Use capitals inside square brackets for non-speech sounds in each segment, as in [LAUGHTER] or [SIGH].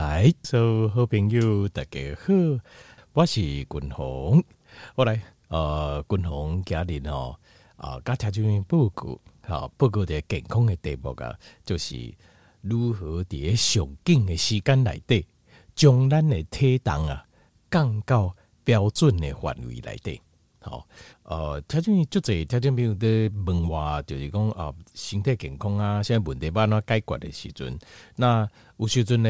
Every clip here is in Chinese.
来，所有好朋友大家好，我是君宏。我来，呃，君宏家里哦，啊，家条件报告，好报告的健康的题目啊，就是如何在上紧的时间内底，将咱的体重啊降到标准的范围内底。好，呃，条件就这条件朋友的问话，就是讲啊，身体健康啊，现在问题要怎解决的时阵，那有时阵呢，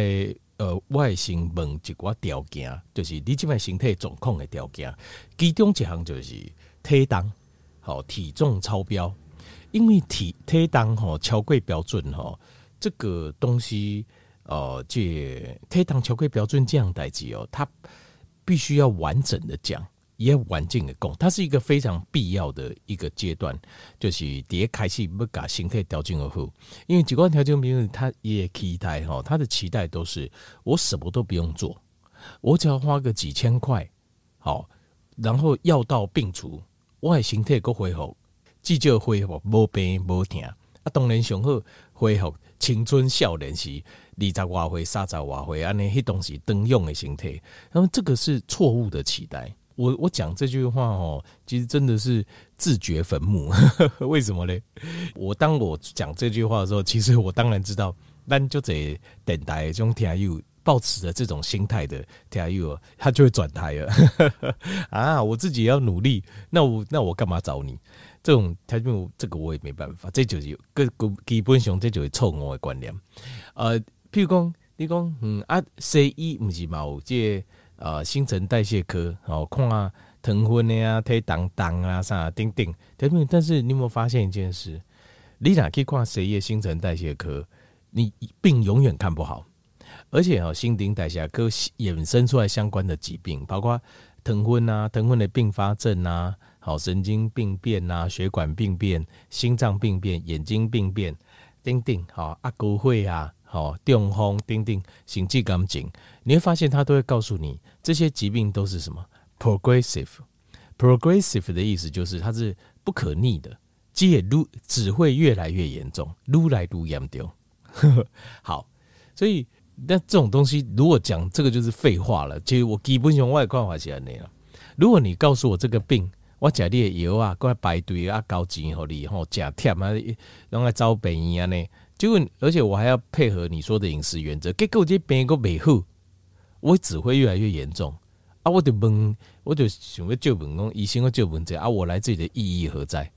呃，我会先问一寡条件，就是你这边身体状况的条件，其中一项就是体重，好，体重超标，因为体体重吼超过标准吼，这个东西，呃，这体重超过标准这样代志哦，它必须要完整的讲。也环境的讲，它是一个非常必要的一个阶段，就是第一开始要把身体调整好，因为几个条件比如他也期待哈，他的期待都是我什么都不用做，我只要花个几千块，好，然后药到病除，我的身体够恢复，至少恢复无病无痛，啊，当然上好恢复青春少年时二十多岁、三十多岁安尼，迄东西登用的身体，那么这个是错误的期待。我我讲这句话哦，其实真的是自掘坟墓。[LAUGHS] 为什么呢？我当我讲这句话的时候，其实我当然知道，但就得等待这种听友抱持着这种心态的听友，他就会转台了。[LAUGHS] 啊，我自己要努力，那我那我干嘛找你？这种听友，这个我也没办法。这就是个基本上，这就是错误的观念。呃，譬如讲，你讲嗯啊，，C E 不是冇这。呃，新陈代谢科，好看啊，疼昏的啊，体重重啊，啥等等，但是你有没有发现一件事？你哪去看谁的新陈代谢科，你病永远看不好，而且哦，新陈代谢科衍生出来相关的疾病，包括疼昏啊，疼昏的并发症啊，好神经病变啊，血管病变、心脏病变、眼睛病变等等，好阿狗会啊。好，中风、丁丁、心肌梗塞，你会发现他都会告诉你，这些疾病都是什么？progressive，progressive 的意思就是它是不可逆的，即也愈只会越来越严重，愈来愈严重。[LAUGHS] 好，所以那这种东西，如果讲这个就是废话了。其实我基本上我也看法是这样了。如果你告诉我这个病，我吃你的药啊，过来排队啊，交钱给你，吼，假贴啊，让来找病院啊呢？结果，而且我还要配合你说的饮食原则，结果这病个没好，我只会越来越严重啊！我就问，我就想要就问讲，医生要就问这啊，我来这里的意义何在？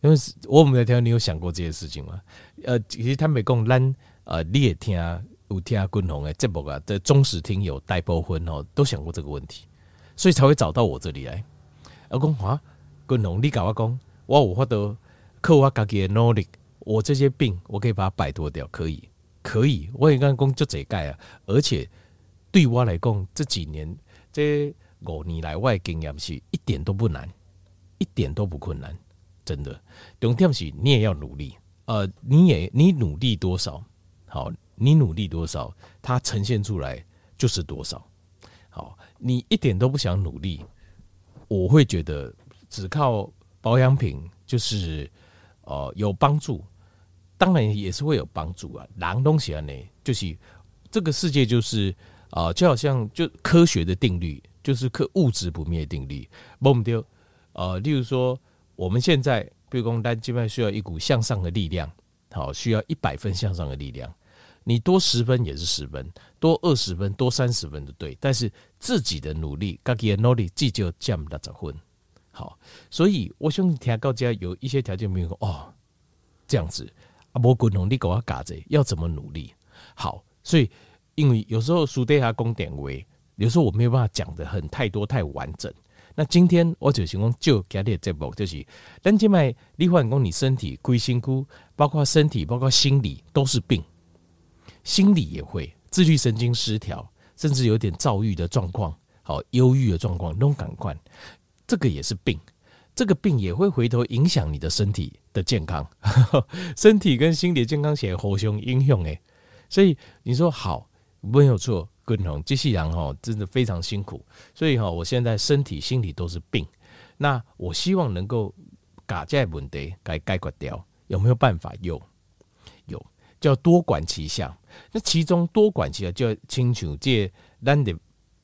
因为我们在听，你有想过这些事情吗？呃，其实他们讲咱呃，你也听有听啊君宏的节目啊的忠实听友大部分哦，都想过这个问题，所以才会找到我这里来。我讲啊，君宏，你跟我讲，我有法度靠我自己的努力。我这些病，我可以把它摆脱掉，可以，可以。我也刚刚讲就这盖啊，而且对我来讲，这几年这五年来外经验是一点都不难，一点都不困难，真的。重点是你也要努力，呃，你也你努力多少，好，你努力多少，它呈现出来就是多少。好，你一点都不想努力，我会觉得只靠保养品就是呃有帮助。当然也是会有帮助啊，狼东西啊，呢，就是这个世界就是啊、就好像就科学的定律，就是科物质不灭定律。忘掉呃，例如说我们现在，比如说单基本需要一股向上的力量，好，需要一百分向上的力量，你多十分也是十分，多二十分，多三十分都对，但是自己的努力，自己的努力，自就降不了分。好，所以我想听到家有一些条件，比如说哦，这样子。啊，无滚动你给我嘎子，要怎么努力？好，所以因为有时候书底下讲点位，有时候我没有办法讲的很太多太完整。那今天我就想讲就今日节目就是，咱今麦你发现讲你身体归辛苦，包括身体，包括心理都是病，心理也会自律神经失调，甚至有点躁郁的状况，好忧郁的状况，拢感官，这个也是病。这个病也会回头影响你的身体的健康，[LAUGHS] 身体跟心理健康写互相影响诶。所以你说好没有错，君宏机器人哦真的非常辛苦，所以哈我现在身体心理都是病，那我希望能够把这问题给解决掉，有没有办法？有有，叫多管齐下。那其中多管齐下就要清楚这咱的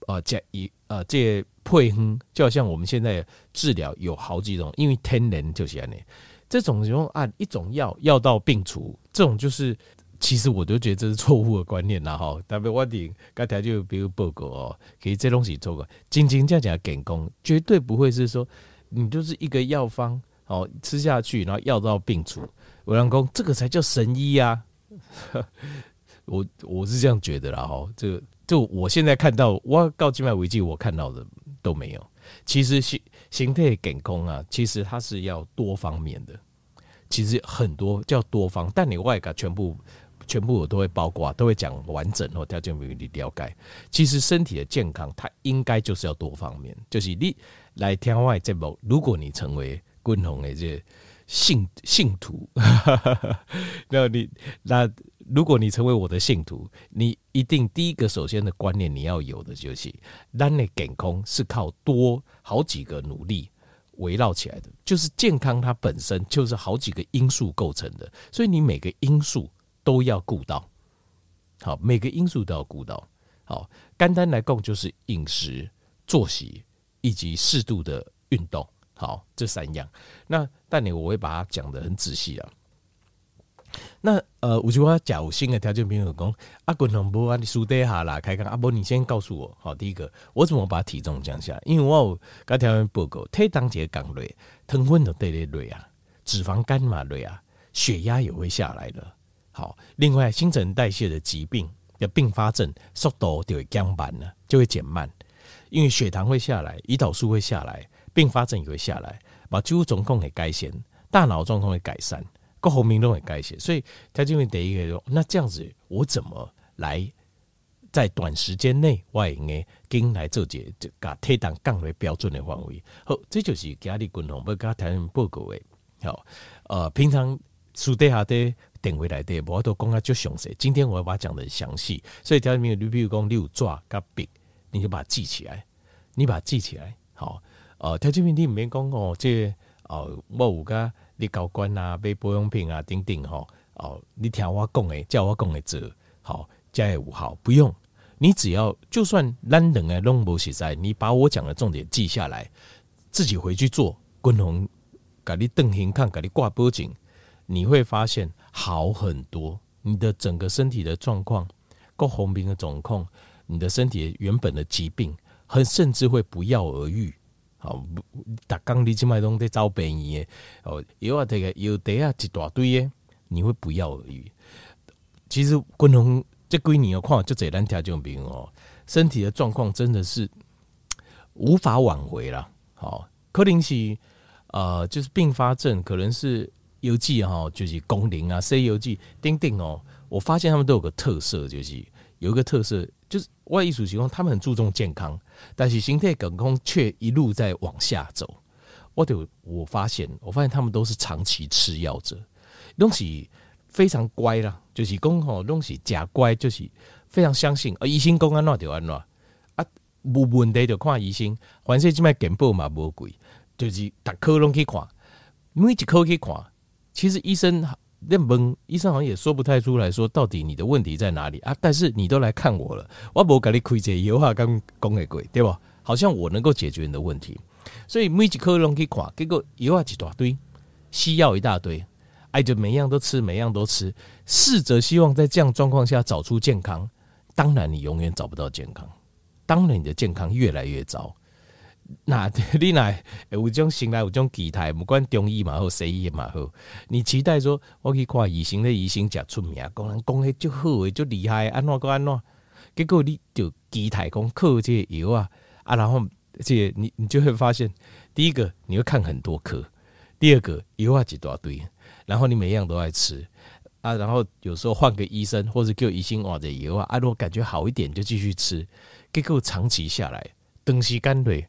呃这一呃这配方，就好像我们现在治疗有好几种，因为天然就是安尼，这种用按一种药药到病除，这种就是其实我都觉得这是错误的观念啦哈。特别我顶刚才就比如报告哦，可以这东西做个，真真正正健康，绝对不会是说你就是一个药方哦吃下去，然后药到病除。我老公这个才叫神医啊！[LAUGHS] 我我是这样觉得啦哈，这个就我现在看到，我告静脉危机，我看到的都没有。其实是形态健康啊，其实它是要多方面的，其实很多叫多方，但你外感全部全部我都会包括，都会讲完整或条件为你了解。其实身体的健康，它应该就是要多方面，就是你来听外这目，如果你成为共同的这信信徒，[LAUGHS] 那你那。如果你成为我的信徒，你一定第一个首先的观念你要有的就是，咱的健康是靠多好几个努力围绕起来的，就是健康它本身就是好几个因素构成的，所以你每个因素都要顾到，好，每个因素都要顾到，好，单单来讲就是饮食、作息以及适度的运动，好，这三样。那但你我会把它讲得很仔细啊。那呃，有句话讲，有新的条件朋友讲，阿滚龙波啊，你输底下啦，开讲阿波，你先告诉我，好，第一个，我怎么把体重降下来？因为我有刚条件报告，体重节降累，糖分都对咧累啊，脂肪肝嘛累啊，血压也会下来了。好，另外新陈代谢的疾病的并发症速度就会减慢了，就会减慢，因为血糖会下来，胰岛素会下来，并发症也会下来，把肌肉状况给改善，大脑状况会改善。各方面都很改写，所以他就会第一个说：那这样子，我怎么来在短时间内外应该跟来做这这把体重降为标准的范围？好，这就是家里共同不跟台湾报告的。好，呃，平常书底下的定位来的，我都讲啊就详细。今天我要把它讲的详细，所以条件你比如讲你有抓跟笔，你就把它记起来，你把它记起来。好，呃，条件你唔免讲哦，这呃我有个。你搞官啊，买保养品啊，等等吼哦，你听我讲诶，叫我讲诶，做好加也五号不用，你只要就算懒人诶拢无实在，你把我讲的重点记下来，自己回去做，共同给你邓行看，给你挂脖颈，你会发现好很多，你的整个身体的状况，各方面的状况，你的身体原本的疾病，很甚至会不药而愈。哦，逐工你即摆拢在找便宜诶，哦，药啊，这个药袋啊一大堆诶，你会不药而愈。其实共同这几年有看就这咱听众朋友哦，身体的状况真的是无法挽回了。好，可能是呃，就是并发症，可能是邮寄哈，就是功能啊，C 药剂等等哦。我发现他们都有个特色，就是有一个特色。就是外艺术情况，他们很注重健康，但是形态梗空却一路在往下走。我就我发现，我发现他们都是长期吃药者，东西非常乖啦，就是讲吼东西假乖，就是非常相信啊，医生讲安怎就安怎啊，无问题就看医生，反正即卖健保嘛无贵，就是逐科拢去看，每一科去看，其实医生。那问医生好像也说不太出来说到底你的问题在哪里啊？但是你都来看我了，我无给你开这药啊，刚讲的鬼对吧？好像我能够解决你的问题，所以每一科拢去看，结果药啊一大堆，西药一大堆，哎，就每样都吃，每样都吃，试着希望在这样状况下找出健康，当然你永远找不到健康，当然你的健康越来越糟。那 [LAUGHS] 你来有种醒来有种期待，不管中医嘛好西医嘛好，你期待说我去看医生的医生才出名，讲人讲的就好诶，就厉害，安怎个安怎？结果你就期待讲靠这个药啊啊，然后这个你你就会发现，第一个你会看很多科，第二个药啊一大堆，然后你每样都爱吃啊，然后有时候换个医生或者叫医生换的药啊，啊如果感觉好一点就继续吃，结果长期下来，东西干累。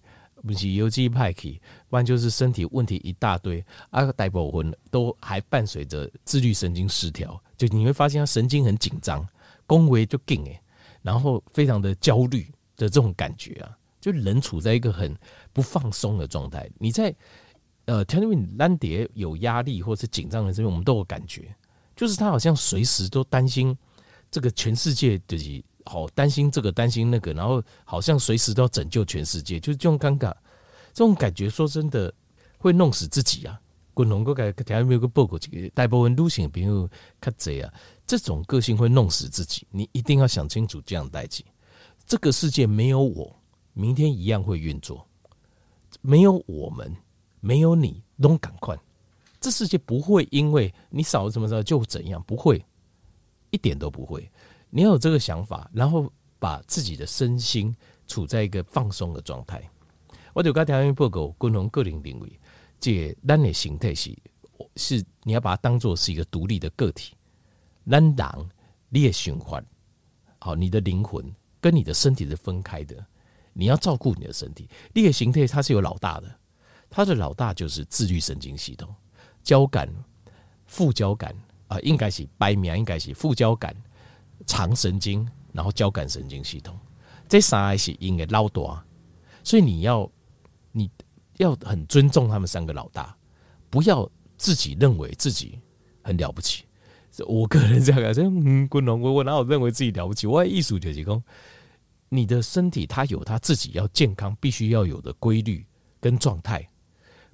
不是邮寄派去，不然就是身体问题一大堆，啊，大部分都还伴随着自律神经失调，就你会发现他神经很紧张，恭维就紧诶，然后非常的焦虑的这种感觉啊，就人处在一个很不放松的状态。你在呃，因为你 landed 有压力或是紧张的时候，我们都有感觉，就是他好像随时都担心这个全世界的，好担心这个担心那个，然后好像随时都要拯救全世界，就是这种尴尬，这种感觉，说真的会弄死自己啊！滚龙哥改条没有个报告，这个大部分女性朋友看贼啊，这种个性会弄死自己，你一定要想清楚这样代际。这个世界没有我，明天一样会运作；没有我们，没有你，都赶快。这世界不会因为你少了什么时候就怎样，不会，一点都不会。你要有这个想法，然后把自己的身心处在一个放松的状态。我就刚才听报告，共同个人认为，这咱的形态是是你要把它当做是一个独立的个体。咱人你的循环，好，你的灵魂跟你的身体是分开的，你要照顾你的身体。你的形态它是有老大的，它的老大就是自律神经系统。交感、副交感啊，应该是白名，应该是副交感、肠神经，然后交感神经系统，这三个是应该老大，所以你要你要很尊重他们三个老大，不要自己认为自己很了不起。我个人这样讲，嗯，滚龙，我我哪有认为自己了不起？我艺术就是讲，你的身体它有它自己要健康必须要有的规律跟状态，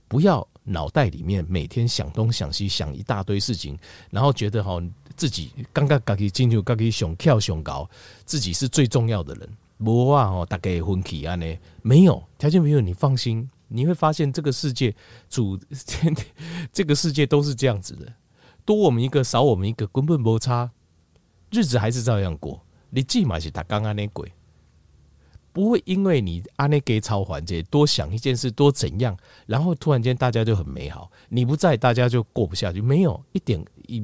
不要。脑袋里面每天想东想西想一大堆事情，然后 [LAUGHS] 觉得哈自己刚刚刚进入刚刚熊跳熊高，自己是最重要的人。不啊哦，大概分歧啊呢？没有条件没有，你放心，你会发现这个世界主天 [LAUGHS] 这个世界都是这样子的，多我们一个少我们一个根本没差，日子还是照样过。你起码是他刚刚那鬼。不会因为你阿内给超环节多想一件事多怎样，然后突然间大家就很美好。你不在，大家就过不下去。没有一点一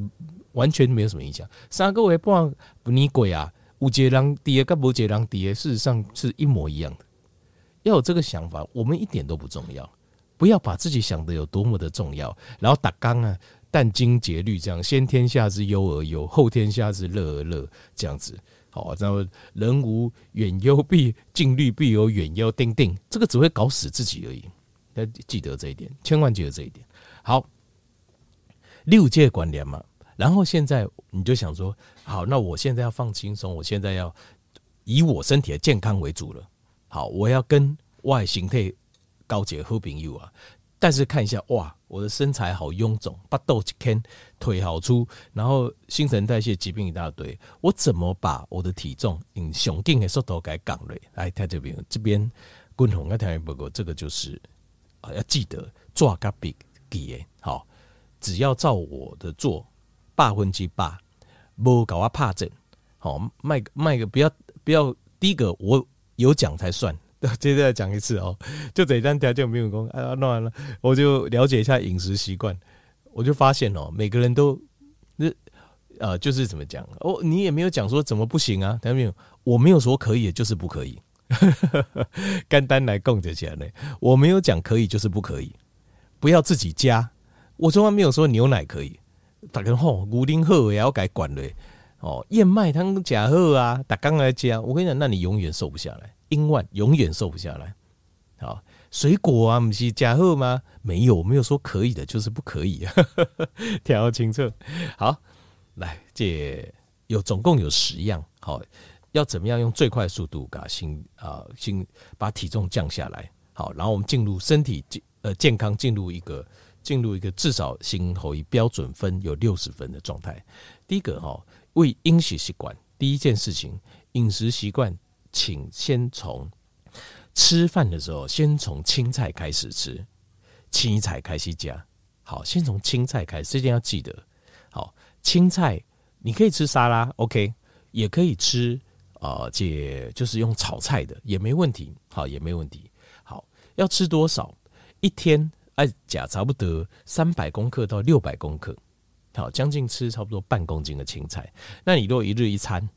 完全没有什么影响。三个月半不你鬼啊，无节狼跌跟无节狼跌，事实上是一模一样的。要有这个想法，我们一点都不重要。不要把自己想得有多么的重要，然后打刚啊殚精竭虑这样，先天下之忧而忧，后天下之乐而乐这样子。好，然后人无远忧，必近虑，必有远忧。定定，这个只会搞死自己而已。要记得这一点，千万记得这一点。好，六界关联嘛。然后现在你就想说，好，那我现在要放轻松，我现在要以我身体的健康为主了。好，我要跟外形态高洁好朋友啊。但是看一下，哇，我的身材好臃肿，八斗一天，腿好粗，然后新陈代谢疾病一大堆，我怎么把我的体重用上紧的速度给降了？来，他这边这边共同要听一报告，这个就是啊，要记得做个笔记好，只要照我的做，百分之百，不搞我怕整，好，卖个卖个不要不要，第一个我有讲才算。[LAUGHS] 接着再讲一次哦，就这一单条件没有功，啊，弄完了，我就了解一下饮食习惯，我就发现哦，每个人都那呃，就是怎么讲哦，你也没有讲说怎么不行啊，听到没有？我没有说可以，就是不可以，[LAUGHS] 干单来供着起来呢，我没有讲可以就是不可以，不要自己加，我从来没有说牛奶可以，大家吼牛奶好也要改管嘞，哦，燕麦汤假好啊，大刚来加，我跟你讲，那你永远瘦不下来。英万永远瘦不下来。好，水果啊，不是加厚吗？没有，没有说可以的，就是不可以。[LAUGHS] 调清楚。好，来，这有总共有十样。好，要怎么样用最快速度把心啊心把体重降下来？好，然后我们进入身体健呃健康，进入一个进入一个至少心后以标准分有六十分的状态。第一个哈，为饮食习惯，第一件事情，饮食习惯。请先从吃饭的时候，先从青菜开始吃，青菜开始加。好，先从青菜开始，这点要记得。好，青菜你可以吃沙拉，OK，也可以吃啊，这、就是用炒菜的也没问题。好，也没问题。好，要吃多少？一天哎，加差不多三百公克到六百公克。好，将近吃差不多半公斤的青菜。那你如果一日一餐？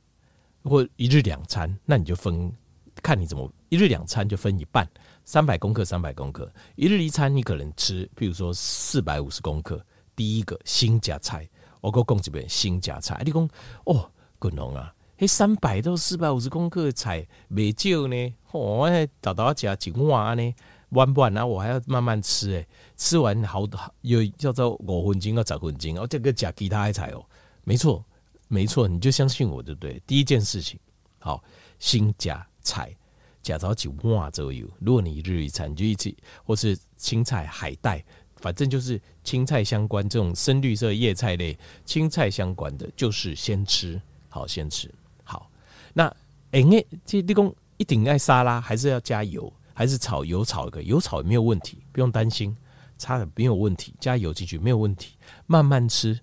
或一日两餐，那你就分，看你怎么一日两餐就分一半，三百公克，三百公克。一日一餐你可能吃，譬如说四百五十公克。第一个新加菜，我给我讲这边新加菜。你讲哦，滚龙啊，嘿，三百到四百五十公克的菜没少呢。我还找到加几碗呢，碗不碗啊？我还要慢慢吃诶，吃完好有叫做五分钟到十分钟，哦这个加其他的菜哦。没错，没错，你就相信我，对不对？第一件事情，好，新加菜，加早起哇周油。如果你一日一餐，你就一起，或是青菜、海带，反正就是青菜相关这种深绿色叶菜类，青菜相关的，就是先吃，好，先吃，好。那哎，这立功一定爱沙拉，还是要加油，还是炒油炒一个，油炒也没有问题，不用担心，差的没有问题，加油进去没有问题，慢慢吃。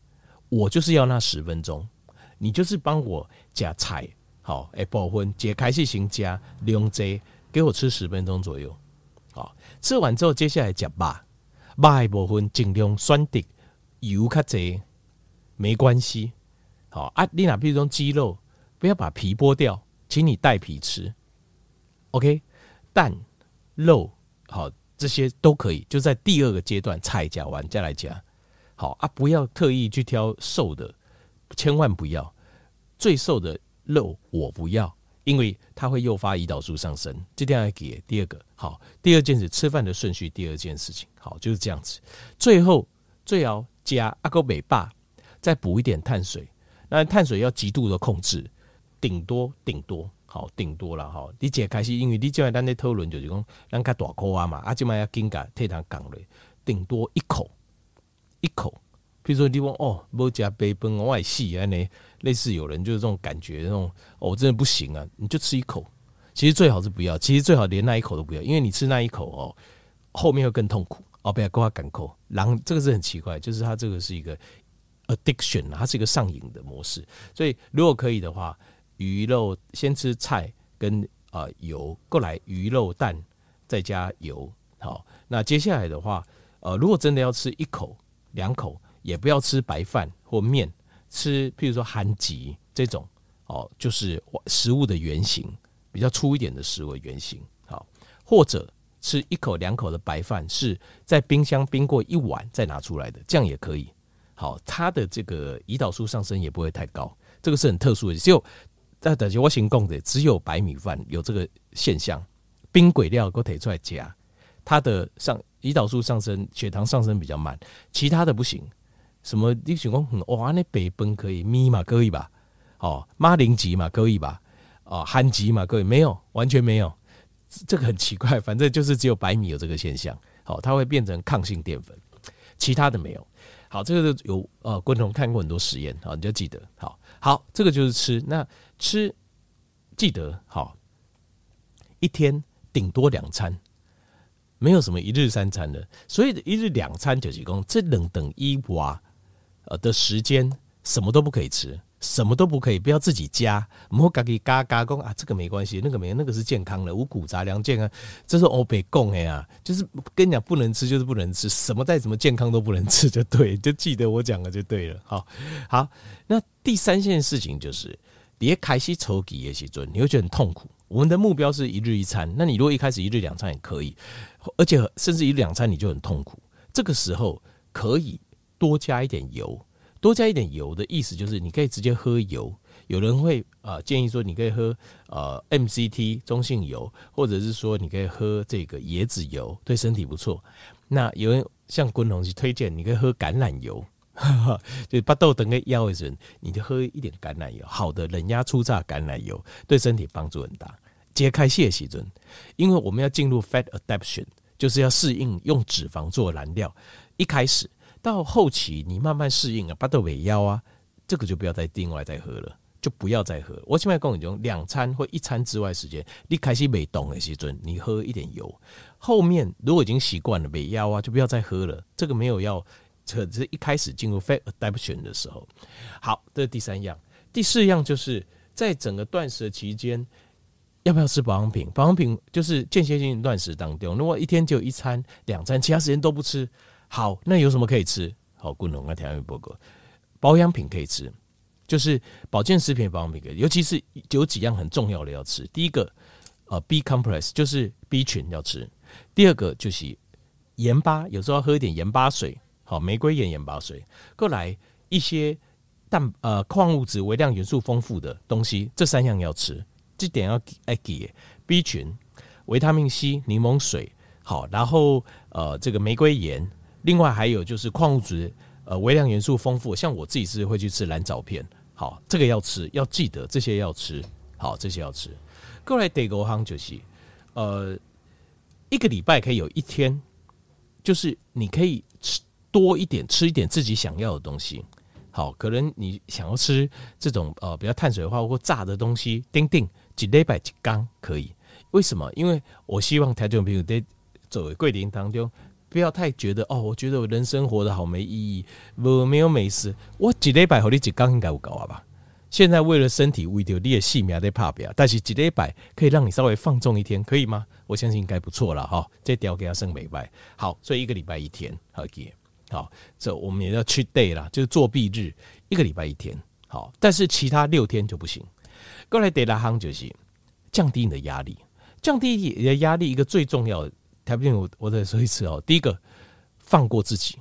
我就是要那十分钟，你就是帮我夹菜，好，哎，部分解开始先加量济，给我吃十分钟左右，好，吃完之后接下来夹肉，肉的部分尽量选择油较济，没关系，好啊，你那比如说鸡肉，不要把皮剥掉，请你带皮吃，OK，蛋、肉，好，这些都可以，就在第二个阶段菜夹完再来夹。好啊，不要特意去挑瘦的，千万不要。最瘦的肉我不要，因为它会诱发胰岛素上升。这点要给第二个。好，第二件事吃饭的顺序，第二件事情，好就是这样子。最后最好加阿哥美霸，再补一点碳水。那碳水要极度的控制，顶多顶多好顶多了哈。你解开始，因为你今晚单在讨论就是讲，让它大口啊嘛，啊今晚要紧赶退糖降嘞，顶多一口。一口，比如说你说哦，不加杯崩外细啊，那类似有人就是这种感觉，那种哦，真的不行啊，你就吃一口。其实最好是不要，其实最好连那一口都不要，因为你吃那一口哦，后面会更痛苦哦。不要跟他赶口，然后这个是很奇怪，就是它这个是一个 addiction，它是一个上瘾的模式。所以如果可以的话，鱼肉先吃菜跟啊、呃、油过来，鱼肉蛋再加油。好，那接下来的话，呃，如果真的要吃一口。两口也不要吃白饭或面，吃譬如说韩吉这种哦，就是食物的原型，比较粗一点的食物的原型，好，或者吃一口两口的白饭是在冰箱冰过一晚再拿出来的，这样也可以。好，它的这个胰岛素上升也不会太高，这个是很特殊的。只有在等级我行供的，只有白米饭有这个现象，冰鬼料给我提出来加，它的上。胰岛素上升，血糖上升比较慢，其他的不行。什么你想讲哇，那北崩可以，咪嘛可以吧？哦，马铃吉嘛可以吧？哦，韩吉嘛可以？没有，完全没有。这个很奇怪，反正就是只有白米有这个现象。好，它会变成抗性淀粉，其他的没有。好，这个有呃，观众看过很多实验，好，你就记得。好，好，这个就是吃。那吃记得好，一天顶多两餐。没有什么一日三餐的，所以一日两餐就是讲这等等一娃呃的时间，什么都不可以吃，什么都不可以，不要自己加，莫自己嘎嘎讲啊，这个没关系，那个没，那个是健康的五谷杂粮健康，这是欧北贡的呀，就是跟你讲不能吃就是不能吃，什么再怎么健康都不能吃就对，就记得我讲的就对了。好，好，那第三件事情就是，别开始抽几的时阵，你会觉得很痛苦。我们的目标是一日一餐，那你如果一开始一日两餐也可以，而且甚至一日两餐你就很痛苦。这个时候可以多加一点油，多加一点油的意思就是你可以直接喝油。有人会啊、建议说你可以喝呃 MCT 中性油，或者是说你可以喝这个椰子油，对身体不错。那有人像昆同去推荐，你可以喝橄榄油。[LAUGHS] 就巴豆等个腰的人，你就喝一点橄榄油，好的冷压初榨橄榄油对身体帮助很大。揭开谢喜尊，因为我们要进入 fat adaptation，就是要适应用脂肪做燃料。一开始到后期，你慢慢适应了巴豆尾腰啊，这个就不要再另外再喝了，就不要再喝。我现在跟你讲，两餐或一餐之外时间，你开始没动的时阵，你喝一点油。后面如果已经习惯了尾腰啊，就不要再喝了。这个没有要。这是一开始进入 fat adaptation 的时候，好，这是第三样。第四样就是在整个断食的期间，要不要吃保养品？保养品就是间歇性断食当中，如果一天只有一餐、两餐，其他时间都不吃，好，那有什么可以吃？好，滚龙啊，田园伯格，保养品可以吃，就是保健食品、保养品可以，尤其是有几样很重要的要吃。第一个，呃，B compress 就是 B 群要吃；第二个就是盐巴，有时候要喝一点盐巴水。好，玫瑰盐盐巴水，过来一些蛋呃矿物质、微量元素丰富的东西，这三样要吃，这点要爱给。B 群、维他命 C、柠檬水，好，然后呃这个玫瑰盐，另外还有就是矿物质呃微量元素丰富，像我自己是会去吃蓝藻片，好，这个要吃，要记得这些要吃，好，这些要吃。过来第五项就是，呃，一个礼拜可以有一天，就是你可以吃多一点，吃一点自己想要的东西。好，可能你想要吃这种呃比较碳水化或炸的东西，丁丁几礼拜几缸可以。为什么？因为我希望台中朋友在作为桂林当中，不要太觉得哦，我觉得我人生活得好没意义，我没有美食。我几礼拜和你几刚应该有够啊吧？现在为了身体，为了你的性命在怕表，但是几礼拜可以让你稍微放纵一天，可以吗？我相信应该不错了哈。这条给他升美拜，好，所以一个礼拜一天好给。好，这我们也要去 day 啦，就是作弊日，一个礼拜一天。好，但是其他六天就不行。过来第二行就是降低你的压力，降低你的压力，一个最重要的，台不我我再说一次哦。第一个，放过自己。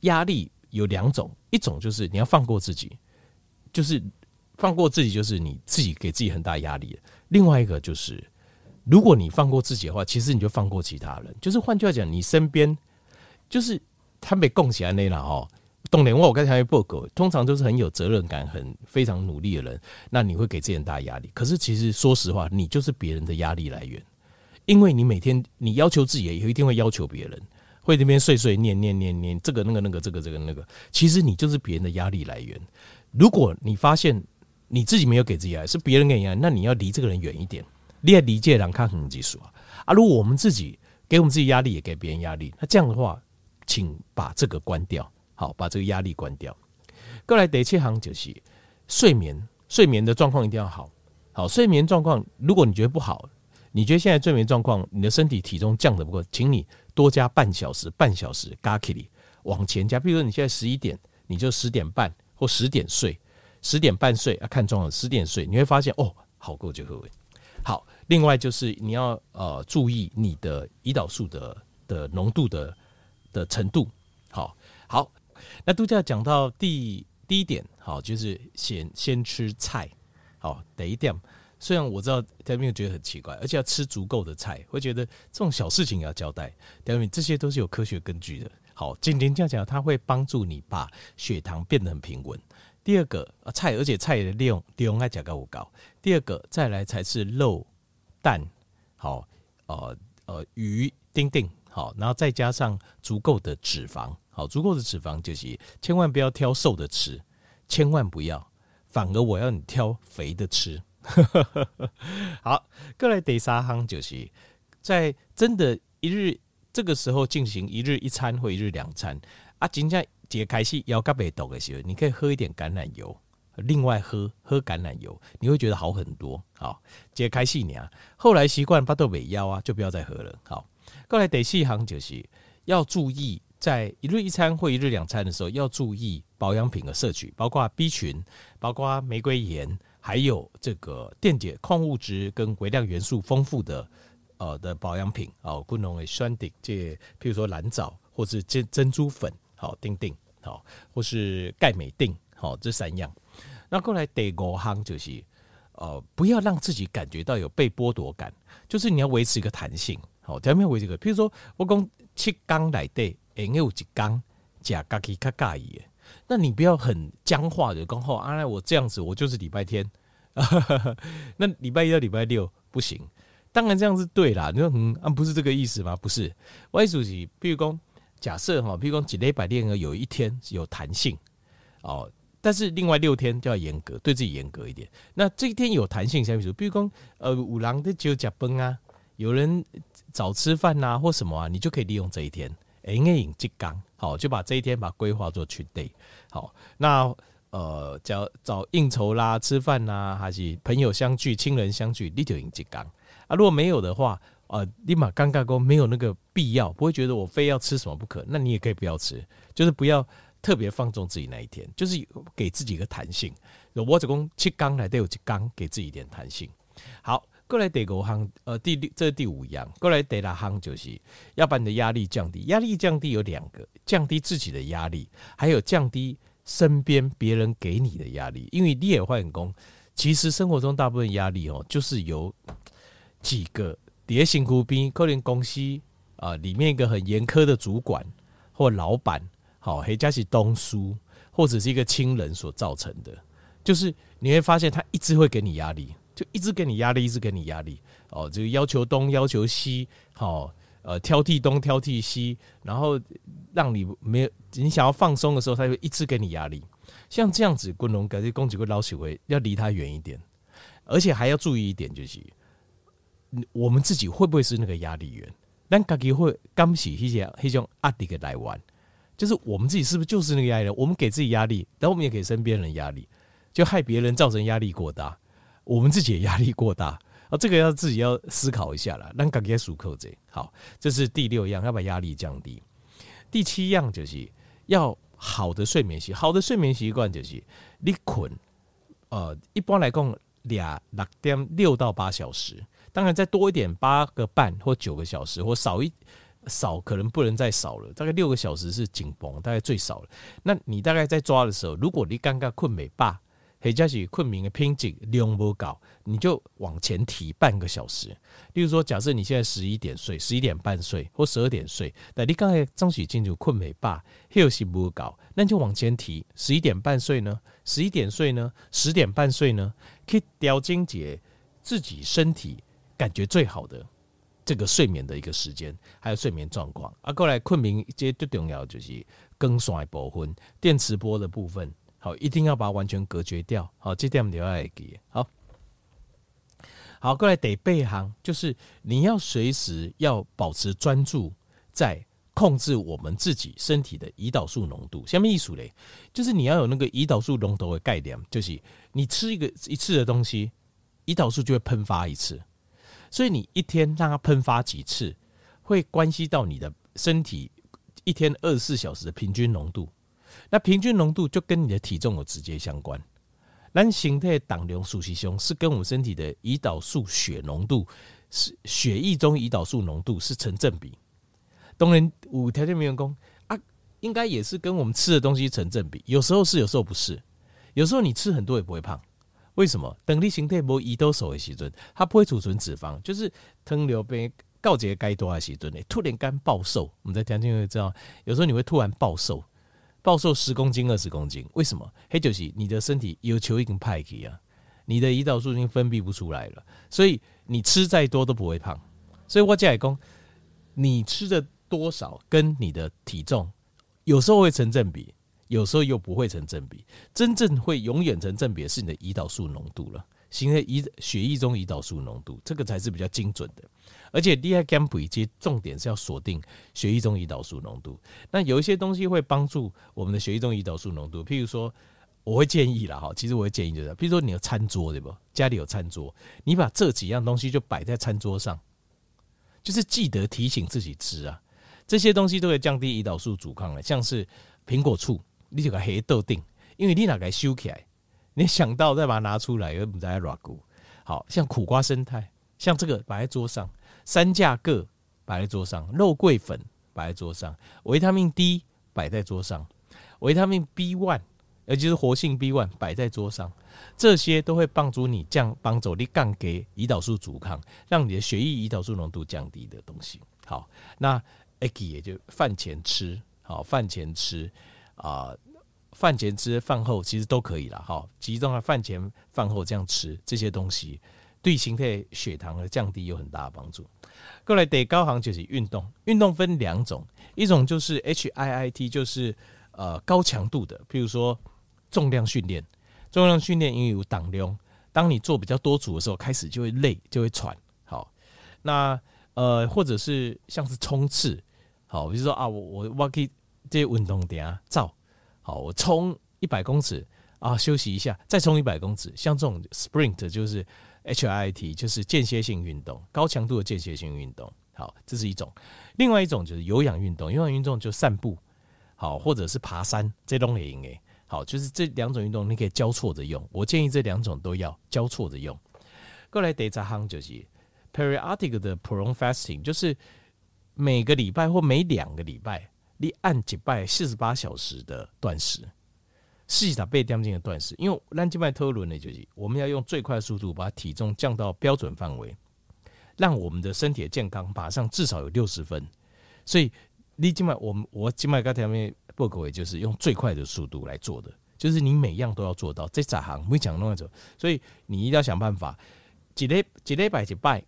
压力有两种，一种就是你要放过自己，就是放过自己，就是你自己给自己很大压力。另外一个就是，如果你放过自己的话，其实你就放过其他人。就是换句话讲，你身边就是。他被供起来那了哈，懂点我刚才报告，通常都是很有责任感、很非常努力的人，那你会给自己很大压力。可是其实说实话，你就是别人的压力来源，因为你每天你要求自己，也一定会要求别人，会那边碎碎念念念念这个那个那个这个这个那个，其实你就是别人的压力来源。如果你发现你自己没有给自己压力，是别人给你压力，那你要离这个人远一点。你要理解人看很技术啊啊！如果我们自己给我们自己压力，也给别人压力，那这样的话。请把这个关掉，好，把这个压力关掉。过来第七行就是睡眠，睡眠的状况一定要好。好，睡眠状况，如果你觉得不好，你觉得现在睡眠状况，你的身体体重降得不够，请你多加半小时，半小时加起来往前加。比如说你现在十一点，你就十点半或十点睡，十点半睡啊，看状况，十点睡，你会发现哦，好过就会。好，另外就是你要呃注意你的胰岛素的的浓度的。的程度，好好，那度假讲到第第一点，好，就是先先吃菜，好，第一点，虽然我知道戴明觉得很奇怪，而且要吃足够的菜，会觉得这种小事情要交代，戴明这些都是有科学根据的，好，今天这样讲，它会帮助你把血糖变得很平稳。第二个啊，菜，而且菜的量量爱加高不高。第二个再来才是肉蛋，好，呃呃鱼丁丁。好，然后再加上足够的脂肪，好，足够的脂肪就是千万不要挑瘦的吃，千万不要，反而我要你挑肥的吃。[LAUGHS] 好，过来第三行就是在真的一日这个时候进行一日一餐或一日两餐啊，今天解开始腰盖被抖的时候，你可以喝一点橄榄油，另外喝喝橄榄油，你会觉得好很多。好，解开始你啊，后来习惯巴豆尾腰啊，就不要再喝了。好。过来第四行就是要注意，在一日一餐或一日两餐的时候，要注意保养品的摄取，包括 B 群，包括玫瑰盐，还有这个电解矿物质跟微量元素丰富的呃的保养品哦，不能酸顶这，譬如说蓝藻或是珍珍珠粉，好定定好，或是钙镁定好，这三样。那过来第五项就是呃，不要让自己感觉到有被剥夺感，就是你要维持一个弹性。好，前面为这个，譬如说我讲七缸来对，哎，有几缸加咖喱咖咖伊，那你不要很僵化的，刚好啊，我这样子，我就是礼拜天，[LAUGHS] 那礼拜一到礼拜六不行，当然这样是对啦。你说嗯，啊，不是这个意思吗？不是，我意思是，譬如说假设哈，譬如说几礼拜天有一天有弹性哦，但是另外六天就要严格，对自己严格一点。那这一天有弹性，像比如，比如说呃，五郎的就加崩啊，有人。早吃饭呐、啊，或什么啊，你就可以利用这一天，哎，饮即缸，好，就把这一天把规划做去 day，好，那呃，叫找应酬啦、吃饭呐、还是朋友相聚、亲人相聚，你就饮即缸啊。如果没有的话，呃，立马尴尬过，没有那个必要，不会觉得我非要吃什么不可，那你也可以不要吃，就是不要特别放纵自己那一天，就是给自己一个弹性。我只供七缸来都有几缸，给自己一点弹性，好。过来第五行，呃，第六这是第五样。过来第六行就是要把你的压力降低。压力降低有两个：降低自己的压力，还有降低身边别人给你的压力。因为你也换工，其实生活中大部分压力哦，就是由几个叠辛苦兵，可能公司啊里面一个很严苛的主管或老板好，黑加是东叔或者是一个亲人所造成的，就是你会发现他一直会给你压力，就一直给你压力，一直给你压力。哦，这个要求东要求西，好，呃，挑剔东挑剔西，然后让你没有你想要放松的时候，他就一直给你压力。像这样子，滚龙感觉攻击会老许会要离他远一点，而且还要注意一点，就是我们自己会不会是那个压力源？但自己会刚起一些一种压力的来玩。就是我们自己是不是就是那个压力？我们给自己压力，然后我们也给身边人压力，就害别人造成压力过大，我们自己也压力过大啊！这个要自己要思考一下了。那赶紧数扣子，好，这是第六样，要把压力降低。第七样就是要好的睡眠习，好的睡眠习惯就是你困，呃，一般来讲俩六点六到八小时，当然再多一点八个半或九个小时，或少一。少可能不能再少了，大概六个小时是紧绷，大概最少了。那你大概在抓的时候，如果你刚刚困没饱，或者是困眠的瓶颈量不够，你就往前提半个小时。例如说，假设你现在十一点睡，十一点半睡或十二点睡，但你刚才张起进入困没饱，休息不够，那就往前提十一点半睡呢？十一点睡呢？十点半睡呢？可以调整节自己身体感觉最好的。这个睡眠的一个时间，还有睡眠状况啊，过来困眠，这最重要就是更衰部分，电磁波的部分，好，一定要把它完全隔绝掉，好，这点你要来记，好，好，过来得备航，就是你要随时要保持专注，在控制我们自己身体的胰岛素浓度。下面意思嘞，就是你要有那个胰岛素龙头的概念，就是你吃一个一次的东西，胰岛素就会喷发一次。所以你一天让它喷发几次，会关系到你的身体一天二十四小时的平均浓度。那平均浓度就跟你的体重有直接相关。那形态胆量数西胸是跟我们身体的胰岛素血浓度是血液中胰岛素浓度是成正比。当然，五条件没员工啊，应该也是跟我们吃的东西成正比。有时候是，有时候不是。有时候你吃很多也不会胖。为什么？等你形态无胰岛素的时阵，它不会储存脂肪，就是糖尿病告捷该多的时阵呢，突然间暴瘦。我们在听就会知道，有时候你会突然暴瘦，暴瘦十公斤、二十公斤。为什么？黑就是你的身体有球已经派给啊，你的胰岛素已经分泌不出来了，所以你吃再多都不会胖。所以我讲讲，你吃的多少跟你的体重有时候会成正比。有时候又不会成正比，真正会永远成正比的是你的胰岛素浓度了，形成胰血液中胰岛素浓度，这个才是比较精准的。而且 D I G A M P 其实重点是要锁定血液中胰岛素浓度。那有一些东西会帮助我们的血液中胰岛素浓度，譬如说，我会建议啦哈，其实我会建议就是，譬如说你有餐桌对不？家里有餐桌，你把这几样东西就摆在餐桌上，就是记得提醒自己吃啊，这些东西都会降低胰岛素阻抗的，像是苹果醋。你就个黑豆定，因为你哪个收起来，你想到再把它拿出来，又不在软骨。好像苦瓜生态，像这个摆在桌上，三价各摆在桌上，肉桂粉摆在桌上，维他命 D 摆在桌上，维他命 B one，也就是活性 B one 摆在桌上，这些都会帮助你降，帮助你降给胰岛素阻抗，让你的血液胰岛素浓度降低的东西。好，那 egg 也就饭前吃，好饭前吃。啊，饭前吃，饭后其实都可以了哈。集中在饭前、饭后这样吃这些东西，对形态血糖的降低有很大的帮助。过来得高行就是运动，运动分两种，一种就是 HIIT，就是呃高强度的，譬如说重量训练。重量训练因为有挡量，当你做比较多组的时候，开始就会累，就会喘。好，那呃或者是像是冲刺，好，比如说啊，我我我可以。这些运动点啊，照好，我冲一百公尺啊，休息一下，再冲一百公尺。像这种 sprint 就是 HIIT，就是间歇性运动，高强度的间歇性运动。好，这是一种。另外一种就是有氧运动，有氧运动就散步，好，或者是爬山，这东也应该好。就是这两种运动你可以交错着用。我建议这两种都要交错着用。过来第一项就是 periodic 的 prolonged fasting，就是每个礼拜或每两个礼拜。你按几拜四十八小时的断食，四十八点钟的断食，因为咱这摆讨论的就是我们要用最快速度把体重降到标准范围，让我们的身体健康马上至少有六十分。所以你今摆我们我今摆刚才面报告，也就是用最快的速度来做的，就是你每样都要做到。这咋行没讲那种，所以你一定要想办法，几礼几礼拜几拜，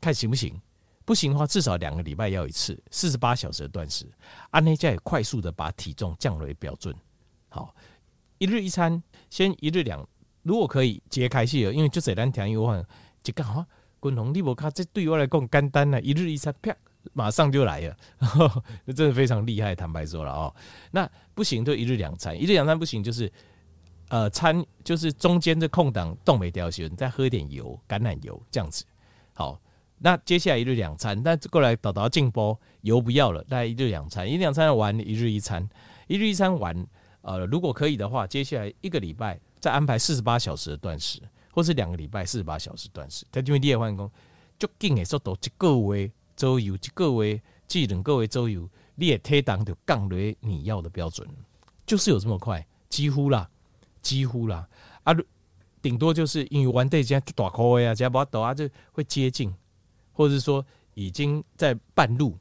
看行不行？不行的话，至少两个礼拜要一次，四十八小时的断食。按那家也快速的把体重降为标准。好，一日一餐，先一日两，如果可以节开细，因为就这两天有话，就刚好。滚红利博卡，这对我来讲简单了，一日一餐，啪，马上就来了，那 [LAUGHS] 真的非常厉害。坦白说了哦，那不行就一日两餐，一日两餐不行就是，呃，餐就是中间的空档冻没掉你再喝一点油，橄榄油这样子。好，那接下来一日两餐，那过来导导进波，油不要了，那一日两餐，一日两餐完一日一餐，一日一餐完，呃，如果可以的话，接下来一个礼拜再安排四十八小时的断食。或是两个礼拜四十八小时断食，但因为你也换工，就紧的速度一个月左右，一个月至两个月左右，你也体重就降落你要的标准，就是有这么快，几乎啦，几乎啦，啊，顶多就是因为完这些大块呀，只要把它抖啊，就会接近，或者是说已经在半路，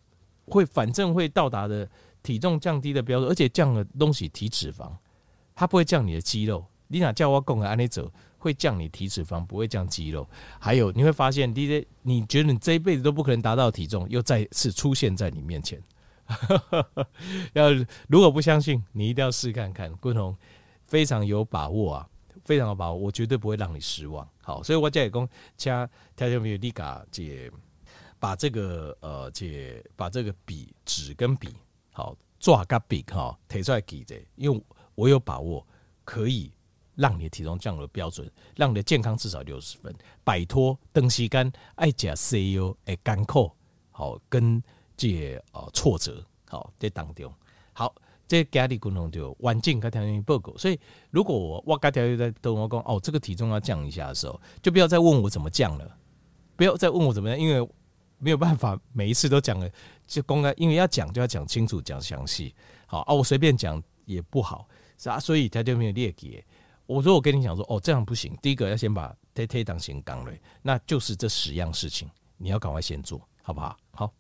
会反正会到达的体重降低的标准，而且降的东西体脂肪，它不会降你的肌肉，你哪叫我讲的按你走。会降你体脂肪，不会降肌肉。还有你会发现，DJ，你觉得你这一辈子都不可能达到的体重，又再次出现在你面前。[LAUGHS] 要如果不相信，你一定要试看看。昆宏非常有把握啊，非常有把握，我绝对不会让你失望。好，所以我这里讲，加条条米利嘎姐把这个呃姐把这个笔纸跟笔好抓个笔哈提出来记着，因为我有把握可以。让你的体重降了标准，让你的健康至少六十分，摆脱长时间爱吃西药的艰苦，好跟这呃挫折，好在当中，好这家里共同就环境跟条件报告。所以如果我我家条件在跟我讲哦，这个体重要降一下的时候，就不要再问我怎么降了，不要再问我怎么样，因为没有办法每一次都讲了就公开，因为要讲就要讲清楚讲详细，好啊，我随便讲也不好是啊，所以他就没有列给。我说我跟你讲说哦，这样不行。第一个要先把推推档先刚了，那就是这十样事情，你要赶快先做好不好？好。